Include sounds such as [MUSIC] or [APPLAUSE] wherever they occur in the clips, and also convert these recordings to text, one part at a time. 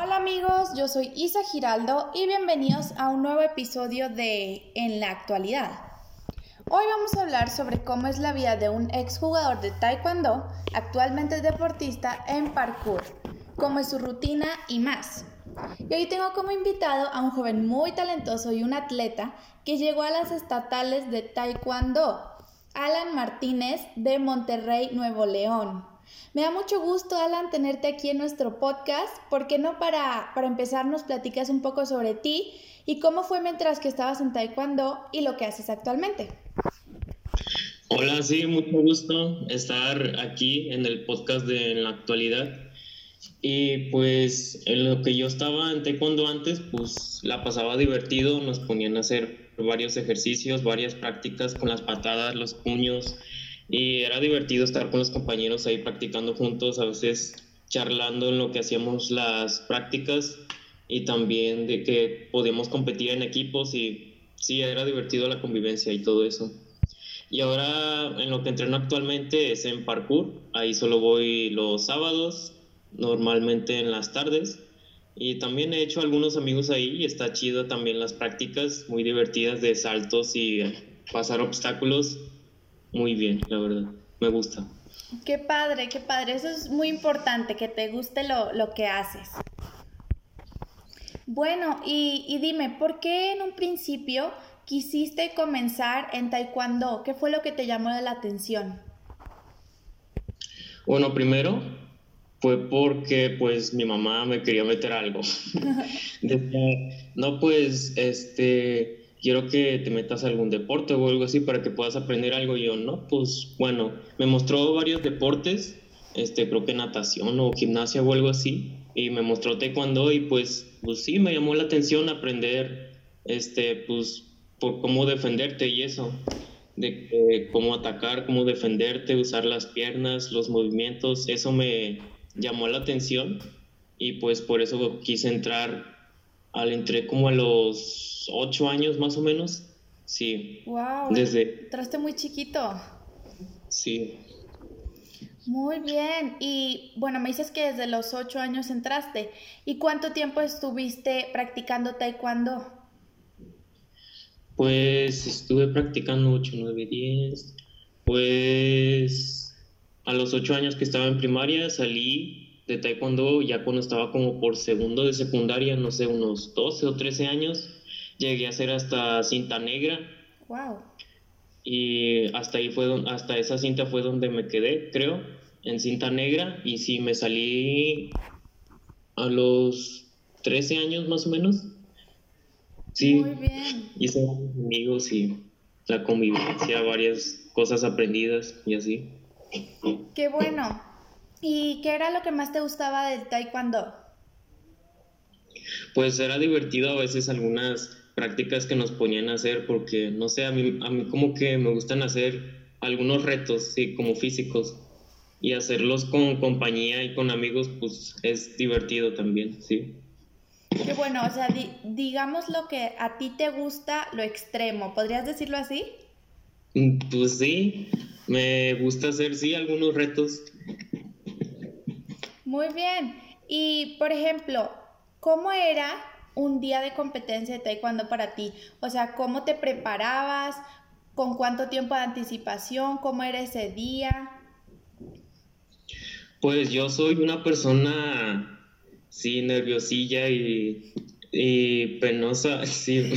Hola amigos, yo soy Isa Giraldo y bienvenidos a un nuevo episodio de En la actualidad. Hoy vamos a hablar sobre cómo es la vida de un exjugador de Taekwondo, actualmente deportista en parkour, cómo es su rutina y más. Y hoy tengo como invitado a un joven muy talentoso y un atleta que llegó a las estatales de Taekwondo, Alan Martínez de Monterrey, Nuevo León. Me da mucho gusto, Alan, tenerte aquí en nuestro podcast. ¿Por qué no para, para empezar nos platicas un poco sobre ti y cómo fue mientras que estabas en Taekwondo y lo que haces actualmente? Hola, sí, mucho gusto estar aquí en el podcast de en la actualidad. Y pues en lo que yo estaba en taekwondo antes, pues la pasaba divertido, nos ponían a hacer varios ejercicios, varias prácticas con las patadas, los puños, y era divertido estar con los compañeros ahí practicando juntos, a veces charlando en lo que hacíamos las prácticas y también de que podíamos competir en equipos y sí, era divertido la convivencia y todo eso. Y ahora en lo que entreno actualmente es en parkour, ahí solo voy los sábados, normalmente en las tardes. Y también he hecho algunos amigos ahí y está chido también las prácticas, muy divertidas de saltos y pasar obstáculos muy bien, la verdad. Me gusta. Qué padre, qué padre. Eso es muy importante, que te guste lo, lo que haces. Bueno, y, y, dime, ¿por qué en un principio quisiste comenzar en Taekwondo? ¿Qué fue lo que te llamó la atención? Bueno, primero fue porque pues mi mamá me quería meter algo. [LAUGHS] [LAUGHS] no, pues, este, quiero que te metas a algún deporte o algo así para que puedas aprender algo. Y yo, no, pues bueno, me mostró varios deportes, este, creo que natación o gimnasia o algo así, y me mostró taekwondo y pues, pues sí, me llamó la atención aprender, este, pues, por cómo defenderte y eso, de cómo atacar, cómo defenderte, usar las piernas, los movimientos, eso me llamó la atención y pues por eso quise entrar al entré como a los ocho años más o menos. Sí. Wow. Desde. Entraste muy chiquito. Sí. Muy bien. Y bueno, me dices que desde los ocho años entraste. ¿Y cuánto tiempo estuviste practicando taekwondo? Pues estuve practicando ocho, nueve, diez. Pues a los ocho años que estaba en primaria salí de taekwondo ya cuando estaba como por segundo de secundaria, no sé, unos 12 o 13 años, llegué a ser hasta cinta negra. Wow. Y hasta ahí fue hasta esa cinta fue donde me quedé, creo, en cinta negra y sí me salí a los 13 años más o menos. Sí. Muy bien. Hice amigos y la convivencia, varias cosas aprendidas y así. Qué bueno. ¿Y qué era lo que más te gustaba del taekwondo? Pues era divertido a veces algunas prácticas que nos ponían a hacer porque, no sé, a mí, a mí como que me gustan hacer algunos retos, sí, como físicos. Y hacerlos con compañía y con amigos, pues es divertido también, sí. Qué bueno, o sea, digamos lo que a ti te gusta, lo extremo, ¿podrías decirlo así? Mm, pues sí, me gusta hacer, sí, algunos retos muy bien. Y, por ejemplo, ¿cómo era un día de competencia de taekwondo para ti? O sea, ¿cómo te preparabas? ¿Con cuánto tiempo de anticipación? ¿Cómo era ese día? Pues yo soy una persona, sí, nerviosilla y, y penosa, [LAUGHS] sí.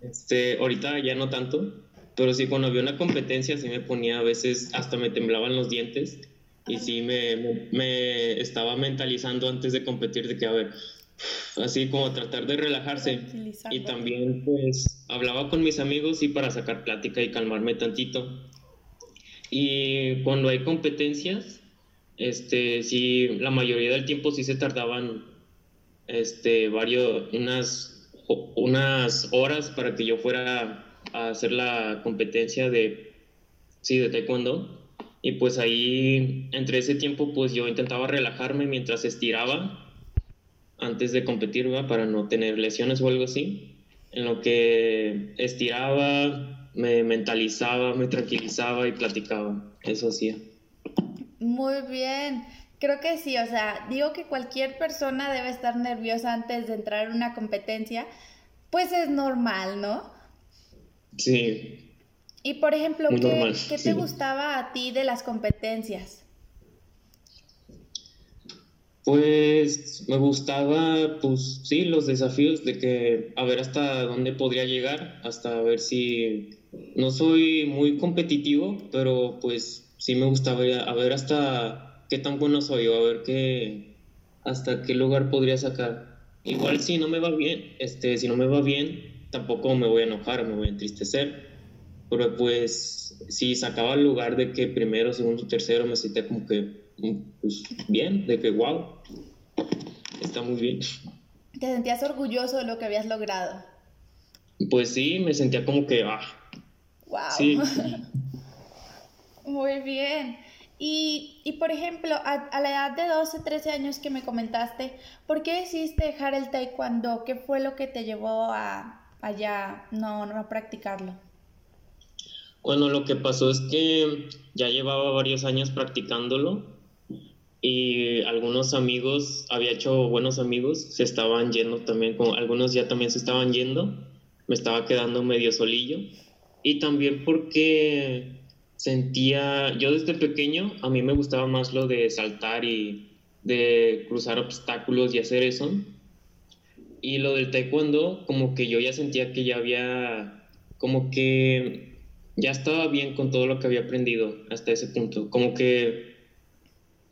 Este, ahorita ya no tanto, pero sí, cuando había una competencia sí me ponía a veces, hasta me temblaban los dientes y sí me, me, estaba mentalizando antes de competir de que, a ver, así como tratar de relajarse. Y también pues hablaba con mis amigos y para sacar plática y calmarme tantito. Y cuando hay competencias, este, sí, la mayoría del tiempo sí se tardaban este, varios, unas, unas horas para que yo fuera a hacer la competencia de, sí, de taekwondo y pues ahí, entre ese tiempo, pues yo intentaba relajarme mientras estiraba antes de competir, ¿verdad? Para no tener lesiones o algo así. En lo que estiraba, me mentalizaba, me tranquilizaba y platicaba. Eso hacía. Muy bien. Creo que sí, o sea, digo que cualquier persona debe estar nerviosa antes de entrar en una competencia, pues es normal, ¿no? Sí. Y por ejemplo, ¿qué, ¿qué te gustaba a ti de las competencias? Pues me gustaba, pues sí, los desafíos de que a ver hasta dónde podría llegar, hasta ver si no soy muy competitivo, pero pues sí me gustaba a ver hasta qué tan bueno soy o a ver qué hasta qué lugar podría sacar. Igual si no me va bien, este, si no me va bien, tampoco me voy a enojar, me voy a entristecer. Pero pues si sacaba el lugar de que primero, segundo, tercero me sentía como que pues, bien, de que wow, está muy bien. ¿Te sentías orgulloso de lo que habías logrado? Pues sí, me sentía como que, ah. Wow. Sí. [LAUGHS] muy bien. Y, y, por ejemplo, a, la edad de 12, 13 años que me comentaste, ¿por qué decidiste dejar el taekwondo? ¿Qué fue lo que te llevó a allá no, no a practicarlo? Bueno, lo que pasó es que ya llevaba varios años practicándolo y algunos amigos, había hecho buenos amigos, se estaban yendo también, con, algunos ya también se estaban yendo, me estaba quedando medio solillo y también porque sentía, yo desde pequeño a mí me gustaba más lo de saltar y de cruzar obstáculos y hacer eso. Y lo del taekwondo, como que yo ya sentía que ya había, como que ya estaba bien con todo lo que había aprendido hasta ese punto. Como que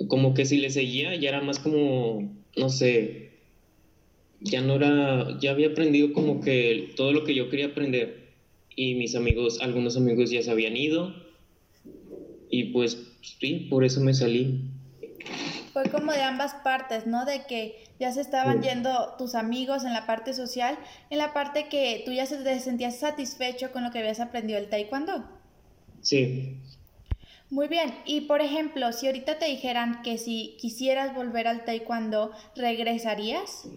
como que si le seguía ya era más como, no sé, ya no era, ya había aprendido como que todo lo que yo quería aprender y mis amigos, algunos amigos ya se habían ido y pues sí, por eso me salí. Fue como de ambas partes, ¿no? De que ya se estaban yendo tus amigos en la parte social, en la parte que tú ya te sentías satisfecho con lo que habías aprendido el taekwondo. Sí. Muy bien, y por ejemplo, si ahorita te dijeran que si quisieras volver al taekwondo, ¿regresarías?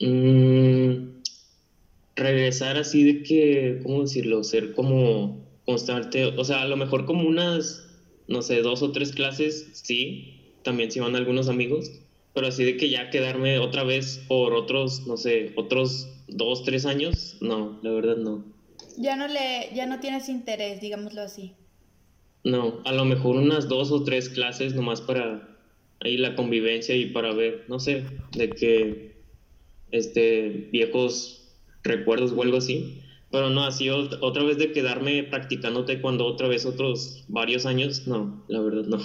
Mm, regresar así de que, ¿cómo decirlo? Ser como constante, o sea, a lo mejor como unas, no sé, dos o tres clases, sí, también si van algunos amigos, pero así de que ya quedarme otra vez por otros, no sé, otros dos, tres años, no, la verdad no. Ya no le, ya no tienes interés, digámoslo así. No, a lo mejor unas dos o tres clases nomás para ahí la convivencia y para ver, no sé, de que este viejos recuerdos o algo así. Pero no, así otra vez de quedarme practicándote cuando otra vez otros varios años, no, la verdad no.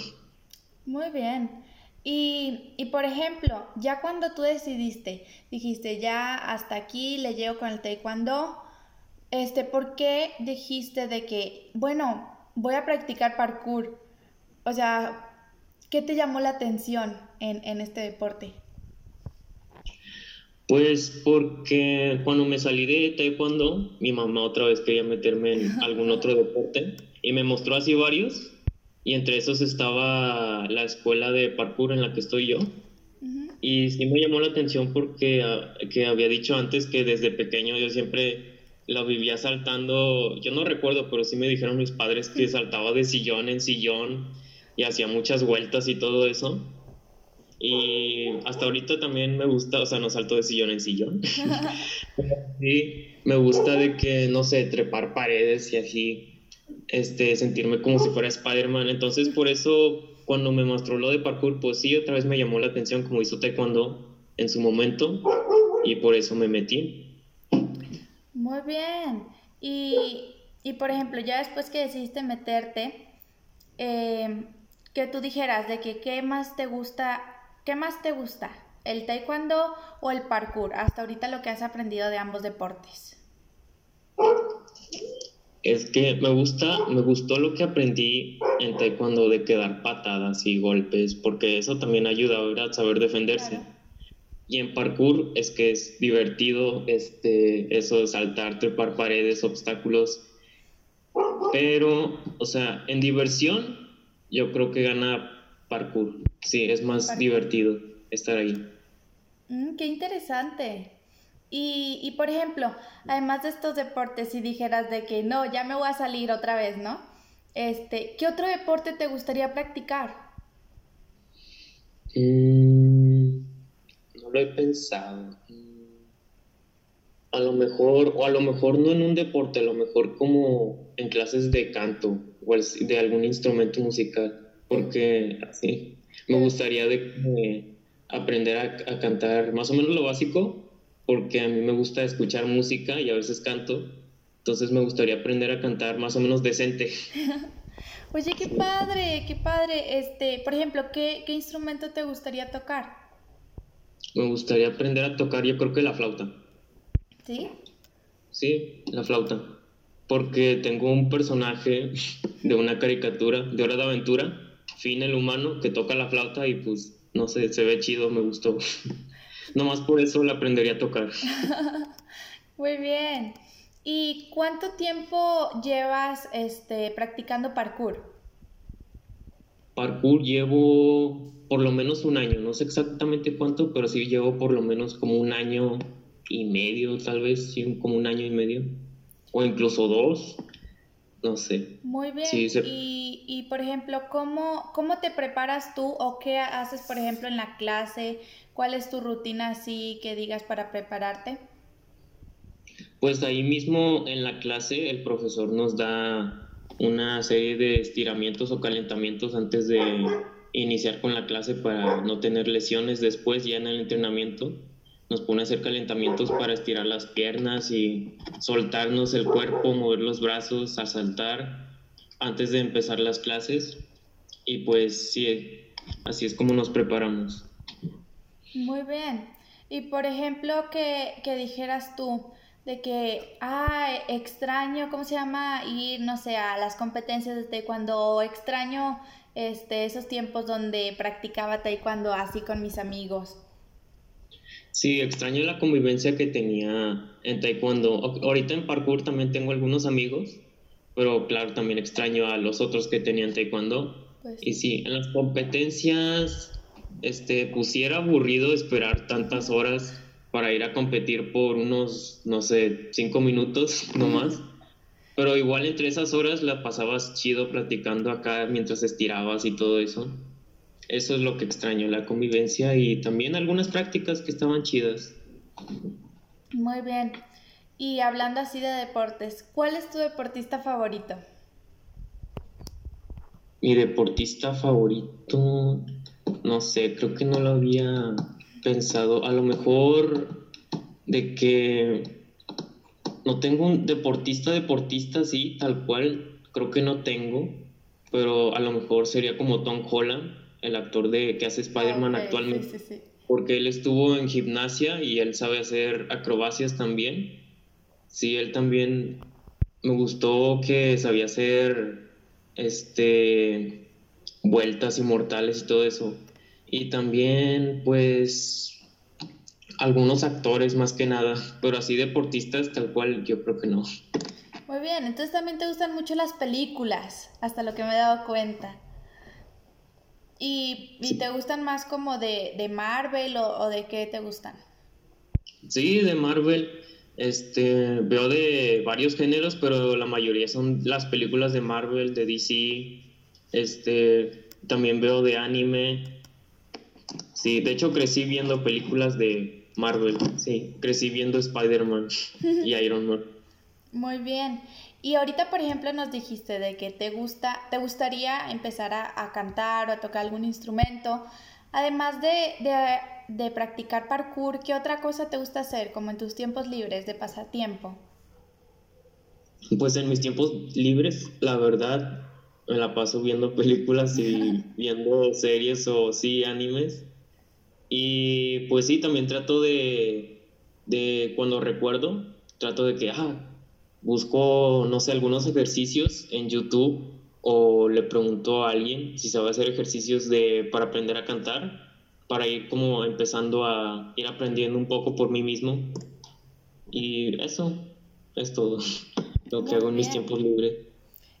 Muy bien. Y, y, por ejemplo, ya cuando tú decidiste, dijiste ya hasta aquí le llevo con el taekwondo, este, ¿por qué dijiste de que, bueno, voy a practicar parkour. O sea, ¿qué te llamó la atención en, este deporte? Pues porque cuando me salí de taekwondo, mi mamá otra vez quería meterme en [LAUGHS] algún otro deporte y me mostró así varios y entre esos estaba la escuela de parkour en la que estoy yo. Y sí me llamó la atención porque ah, que había dicho antes que desde pequeño yo siempre lo vivía saltando, yo no recuerdo, pero sí me dijeron mis padres que saltaba de sillón en sillón y hacía muchas vueltas y todo eso. Y hasta ahorita también me gusta, o sea, no salto de sillón en sillón. [LAUGHS] [LAUGHS] sí, me gusta de que, no sé, trepar paredes y así, este, sentirme como si fuera Spider-Man. Entonces, por eso, cuando me mostró lo de parkour, pues sí, otra vez me llamó la atención como hizo Taekwondo en su momento y por eso me metí. Muy bien. Y, y por ejemplo, ya después que decidiste meterte, eh, que tú dijeras de que qué más te gusta, qué más te gusta, el taekwondo o el parkour, hasta ahorita lo que has aprendido de ambos deportes. Es que me gusta, me gustó lo que aprendí en taekwondo de quedar patadas y golpes, porque eso también ayuda a saber defenderse. Y en parkour es que es divertido este, eso de saltar, trepar paredes, obstáculos. Pero, o sea, en diversión, yo creo que gana parkour. Sí, es más divertido estar ahí. Mm, qué interesante. Y, y, por ejemplo, además de estos deportes, si dijeras de que no, ya me voy a salir otra vez, ¿no? Este, ¿qué otro deporte te gustaría practicar? Mm, no lo he pensado. A lo mejor, o a lo mejor no en un deporte, a lo mejor como en clases de canto o de algún instrumento musical, porque así me gustaría de, aprender a, cantar más o menos lo básico, porque a mí me gusta escuchar música y a veces canto, entonces me gustaría aprender a cantar más o menos decente. [LAUGHS] Oye, qué padre, qué padre. Este, por ejemplo, ¿qué, ¿qué instrumento te gustaría tocar? Me gustaría aprender a tocar, yo creo que la flauta. ¿Sí? Sí, la flauta. Porque tengo un personaje [LAUGHS] de una caricatura de Hora de Aventura, Fin el humano, que toca la flauta y pues, no sé, se ve chido, me gustó. [LAUGHS] Nomás por eso la aprendería a tocar. [LAUGHS] Muy bien. ¿Y cuánto tiempo llevas este, practicando parkour? Parkour llevo por lo menos un año, no sé exactamente cuánto, pero sí llevo por lo menos como un año y medio, tal vez, sí, como un año y medio, o incluso dos, no sé. Muy bien. y, y, por ejemplo, ¿cómo, ¿cómo te preparas tú o qué haces, por ejemplo, en la clase? ¿Cuál es tu rutina así que digas para prepararte? Pues ahí mismo en la clase el profesor nos da una serie de estiramientos o calentamientos antes de iniciar con la clase para no tener lesiones después ya en el entrenamiento. Nos pone a hacer calentamientos para estirar las piernas y soltarnos el cuerpo, mover los brazos, a saltar antes de empezar las clases. Y pues sí, así es como nos preparamos. Muy bien. Y por ejemplo, que, que dijeras tú, de que, ah, extraño, ¿cómo se llama? Ir, no sé, a las competencias de taekwondo, extraño este, esos tiempos donde practicaba taekwondo así con mis amigos. Sí, extraño la convivencia que tenía en taekwondo. Ahorita en parkour también tengo algunos amigos, pero claro, también extraño a los otros que tenían taekwondo. Pues y sí, en las competencias, este, pusiera aburrido esperar tantas horas para ir a competir por unos, no sé, cinco minutos [LAUGHS] nomás. Pero igual entre esas horas la pasabas chido platicando acá mientras estirabas y todo eso. Eso es lo que extraño, la convivencia y también algunas prácticas que estaban chidas. Muy bien. Y hablando así de deportes, ¿cuál es tu deportista favorito? Mi deportista favorito, no sé, creo que no lo había pensado, a lo mejor de que no tengo un deportista, deportista, sí, tal cual, creo que no tengo, pero a lo mejor sería como Tom Holland, el actor de que hace Spider-Man actualmente, porque él estuvo en gimnasia y él sabe hacer acrobacias también. Sí, él también me gustó que sabía hacer este vueltas inmortales y todo eso. Y también, pues, algunos actores más que nada, pero así deportistas tal cual yo creo que no. Muy bien, entonces también te gustan mucho las películas, hasta lo que me he dado cuenta. ¿Y, te gustan más como de, de Marvel o, o, de qué te gustan? Sí, de Marvel. Este, veo de varios géneros, pero la mayoría son las películas de Marvel, de DC. Este, también veo de anime. Sí, de hecho crecí viendo películas de Marvel, sí, crecí viendo Spider-Man [LAUGHS] y Iron Man. Muy bien. Y ahorita, por ejemplo, nos dijiste de que te gusta, te gustaría empezar a, cantar o a tocar algún instrumento. Además de, de, practicar parkour, ¿qué otra cosa te gusta hacer, como en tus tiempos libres de pasatiempo? Pues en mis tiempos libres, la verdad, me la paso viendo películas y [LAUGHS] viendo series o sí, animes. Y pues sí, también trato de, de cuando recuerdo, trato de que, ah, busco, no sé, algunos ejercicios en YouTube o le pregunto a alguien si sabe hacer ejercicios de, para aprender a cantar, para ir como empezando a ir aprendiendo un poco por mí mismo. Y eso es todo lo que hago en mis tiempos libres.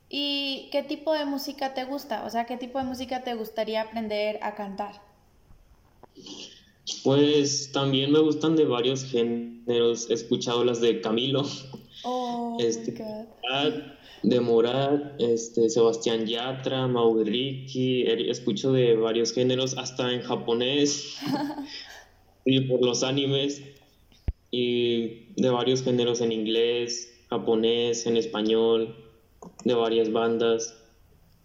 ¿Y qué tipo de música te gusta? O sea, ¿qué tipo de música te gustaría aprender a cantar? Pues también me gustan de varios géneros. He escuchado las de Camilo. Oh, este, de Morat, este, Sebastián Yatra, Ricky, escucho de varios géneros, hasta en japonés, [LAUGHS] y por los animes, y de varios géneros en inglés, japonés, en español, de varias bandas.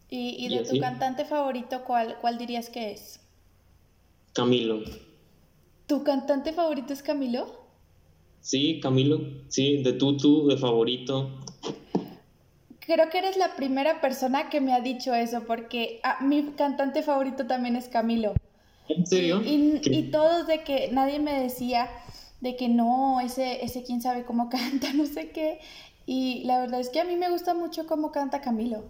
¿Y, de tu cantante favorito, ¿cuál, cuál dirías que es? Camilo. ¿Tu cantante favorito es Camilo? Sí, Camilo, sí, de Tutu, de favorito. Creo que eres la primera persona que me ha dicho eso, porque ah, mi cantante favorito también es Camilo. ¿En serio? Y, y, todos de que nadie me decía de que no, ese, ese quién sabe cómo [LAUGHS] canta, no sé qué. Y la verdad es que a mí me gusta mucho cómo canta Camilo.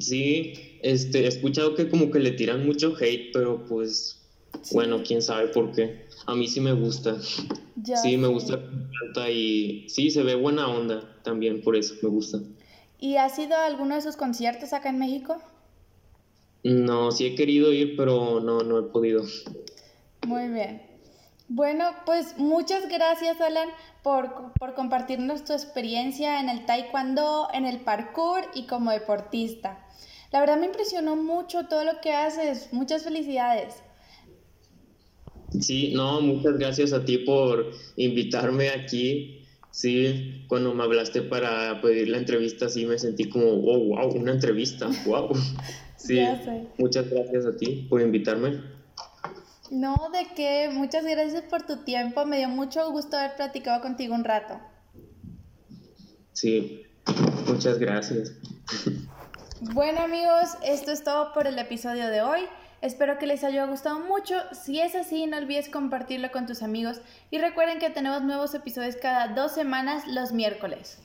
Sí, este, he escuchado que como que le tiran mucho hate, pero pues, bueno, quién sabe por qué. A mí sí me gusta. sí, me gusta canta y sí, se ve buena onda también, por eso me gusta. ¿Y has ido a alguno de sus conciertos acá en México? No, sí he querido ir, pero no, no he podido. Muy bien. Bueno, pues muchas gracias, Alan, por, por, compartirnos tu experiencia en el taekwondo, en el parkour y como deportista. La verdad me impresionó mucho todo lo que haces. Muchas felicidades. Sí, no, muchas gracias a ti por invitarme aquí. Sí, cuando me hablaste para pedir la entrevista, sí me sentí como, oh, wow, una entrevista, wow. [LAUGHS] Sí, muchas gracias a ti por invitarme. No, de qué, muchas gracias por tu tiempo, me dio mucho gusto haber platicado contigo un rato. Sí, muchas gracias. [LAUGHS] Bueno amigos, esto es todo por el episodio de hoy. Espero que les haya gustado mucho. Si es así, no olvides compartirlo con tus amigos y recuerden que tenemos nuevos episodios cada dos semanas los miércoles.